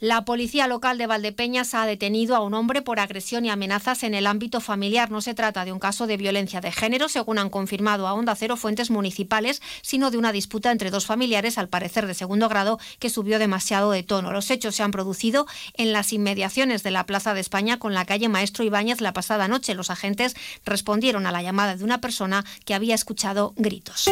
La policía local de Valdepeñas ha detenido a un hombre por agresión y amenazas en el ámbito familiar. No se trata de un caso de violencia de género, según han confirmado a Onda Cero fuentes municipales, sino de una disputa entre dos familiares, al parecer de segundo grado, que subió demasiado de tono. Los hechos se han producido en las inmediaciones de la Plaza de España con la calle Maestro Ibáñez la pasada noche. Los agentes respondieron a la llamada de una persona que había escuchado gritos.